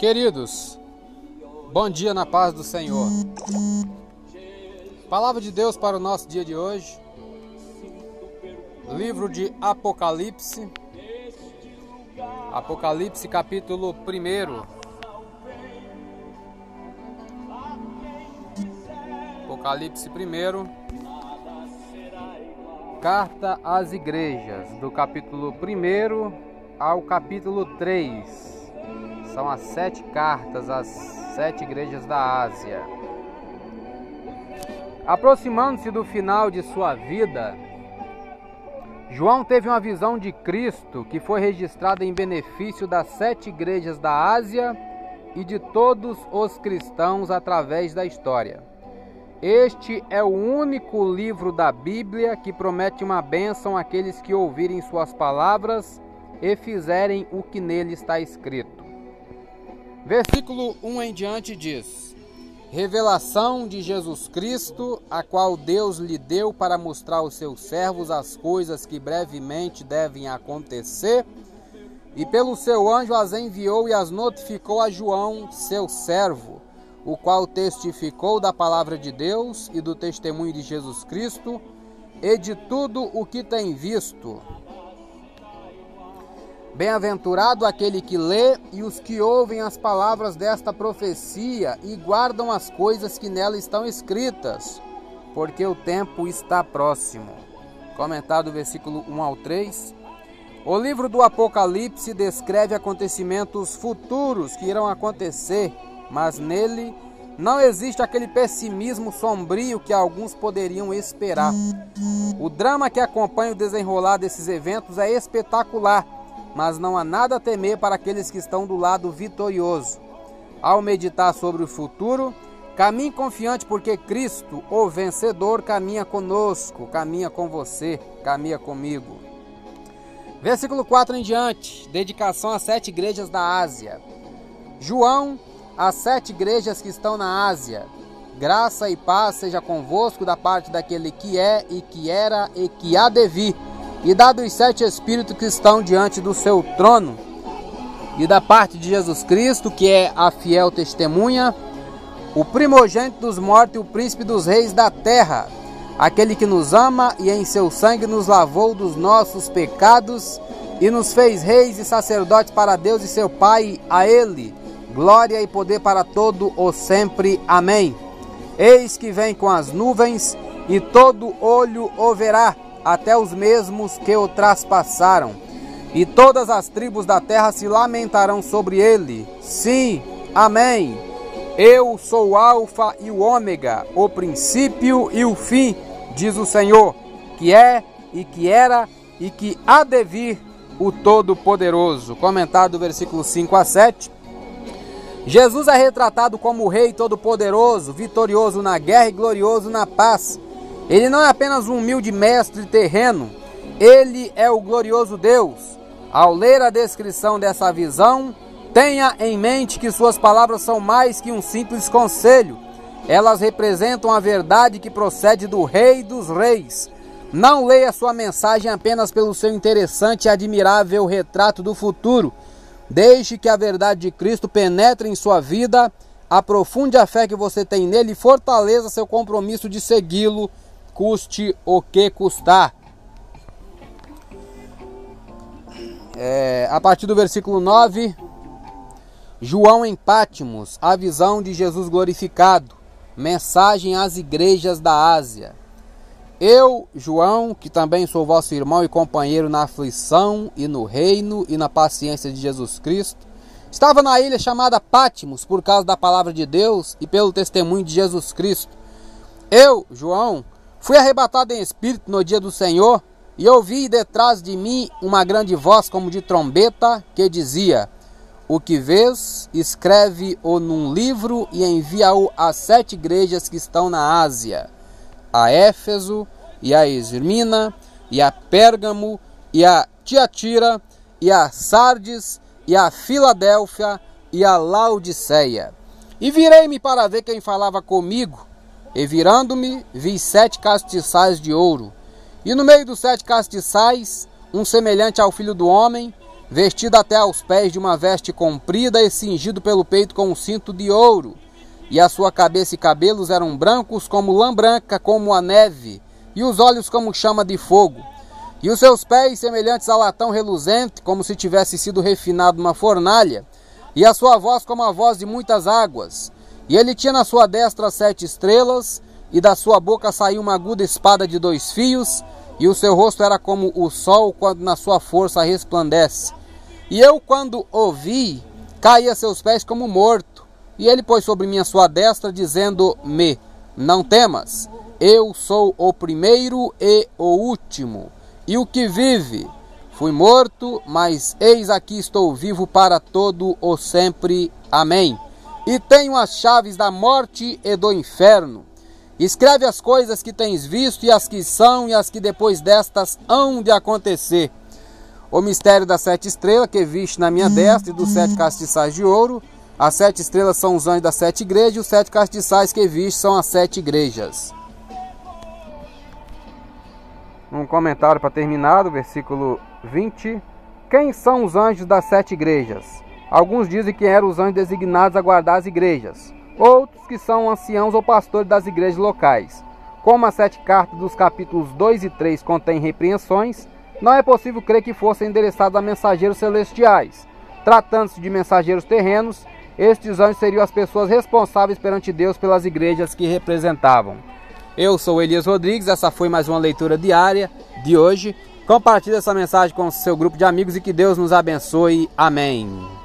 Queridos, bom dia na paz do Senhor. Palavra de Deus para o nosso dia de hoje. Livro de Apocalipse. Apocalipse capítulo 1. Apocalipse 1. Carta às igrejas, do capítulo 1 ao capítulo 3. São as sete cartas às sete igrejas da Ásia. Aproximando-se do final de sua vida, João teve uma visão de Cristo que foi registrada em benefício das sete igrejas da Ásia e de todos os cristãos através da história. Este é o único livro da Bíblia que promete uma bênção àqueles que ouvirem suas palavras e fizerem o que nele está escrito. Versículo 1 em diante diz: Revelação de Jesus Cristo, a qual Deus lhe deu para mostrar aos seus servos as coisas que brevemente devem acontecer, e pelo seu anjo as enviou e as notificou a João, seu servo, o qual testificou da palavra de Deus e do testemunho de Jesus Cristo, e de tudo o que tem visto Bem-aventurado aquele que lê e os que ouvem as palavras desta profecia e guardam as coisas que nela estão escritas, porque o tempo está próximo. Comentado versículo 1 ao 3. O livro do Apocalipse descreve acontecimentos futuros que irão acontecer, mas nele não existe aquele pessimismo sombrio que alguns poderiam esperar. O drama que acompanha o desenrolar desses eventos é espetacular mas não há nada a temer para aqueles que estão do lado vitorioso. Ao meditar sobre o futuro, caminhe confiante, porque Cristo, o vencedor, caminha conosco, caminha com você, caminha comigo. Versículo 4 em diante, dedicação às sete igrejas da Ásia. João, às sete igrejas que estão na Ásia. Graça e paz seja convosco da parte daquele que é e que era e que há de vir e da dos sete espíritos que estão diante do seu trono, e da parte de Jesus Cristo, que é a fiel testemunha, o primogênito dos mortos e o príncipe dos reis da terra, aquele que nos ama e em seu sangue nos lavou dos nossos pecados e nos fez reis e sacerdotes para Deus e seu Pai, a Ele, glória e poder para todo o sempre. Amém. Eis que vem com as nuvens e todo olho o verá até os mesmos que o traspassaram, e todas as tribos da terra se lamentarão sobre ele. Sim, amém. Eu sou o Alfa e o Ômega, o princípio e o fim, diz o Senhor, que é e que era e que há de vir o Todo-Poderoso. Comentado do versículo 5 a 7. Jesus é retratado como o Rei Todo-Poderoso, vitorioso na guerra e glorioso na paz ele não é apenas um humilde mestre terreno, ele é o glorioso Deus. Ao ler a descrição dessa visão, tenha em mente que suas palavras são mais que um simples conselho. Elas representam a verdade que procede do Rei dos Reis. Não leia sua mensagem apenas pelo seu interessante e admirável retrato do futuro. Deixe que a verdade de Cristo penetre em sua vida, aprofunde a fé que você tem nele e fortaleça seu compromisso de segui-lo custe o que custar. É, a partir do versículo 9, João em Pátimos, a visão de Jesus glorificado, mensagem às igrejas da Ásia. Eu, João, que também sou vosso irmão e companheiro na aflição e no reino e na paciência de Jesus Cristo, estava na ilha chamada Pátimos por causa da palavra de Deus e pelo testemunho de Jesus Cristo. Eu, João, Fui arrebatado em espírito no dia do Senhor e ouvi detrás de mim uma grande voz como de trombeta que dizia: O que vês, escreve-o num livro e envia-o às sete igrejas que estão na Ásia: a Éfeso, e a Esmirna, e a Pérgamo, e a Tiatira, e a Sardes, e a Filadélfia, e a Laodiceia. E virei-me para ver quem falava comigo, e virando-me, vi sete castiçais de ouro, e no meio dos sete castiçais, um semelhante ao filho do homem, vestido até aos pés de uma veste comprida e cingido pelo peito com um cinto de ouro. E a sua cabeça e cabelos eram brancos como lã branca, como a neve, e os olhos como chama de fogo. E os seus pés semelhantes a latão reluzente, como se tivesse sido refinado numa fornalha, e a sua voz como a voz de muitas águas. E ele tinha na sua destra sete estrelas, e da sua boca saiu uma aguda espada de dois fios, e o seu rosto era como o sol quando na sua força resplandece. E eu, quando ouvi, caí a seus pés como morto. E ele pôs sobre mim a sua destra, dizendo-me: Não temas, eu sou o primeiro e o último, e o que vive. Fui morto, mas eis aqui estou vivo para todo o sempre. Amém. E tenho as chaves da morte e do inferno. Escreve as coisas que tens visto e as que são e as que depois destas hão de acontecer. O mistério das sete estrelas que viste na minha destra e dos sete castiçais de ouro. As sete estrelas são os anjos das sete igrejas e os sete castiçais que viste são as sete igrejas. Um comentário para terminar, do versículo 20. Quem são os anjos das sete igrejas? Alguns dizem que eram os anjos designados a guardar as igrejas, outros que são anciãos ou pastores das igrejas locais. Como as sete cartas dos capítulos 2 e 3 contêm repreensões, não é possível crer que fossem endereçados a mensageiros celestiais. Tratando-se de mensageiros terrenos, estes anjos seriam as pessoas responsáveis perante Deus pelas igrejas que representavam. Eu sou Elias Rodrigues, essa foi mais uma leitura diária de hoje. Compartilhe essa mensagem com o seu grupo de amigos e que Deus nos abençoe. Amém.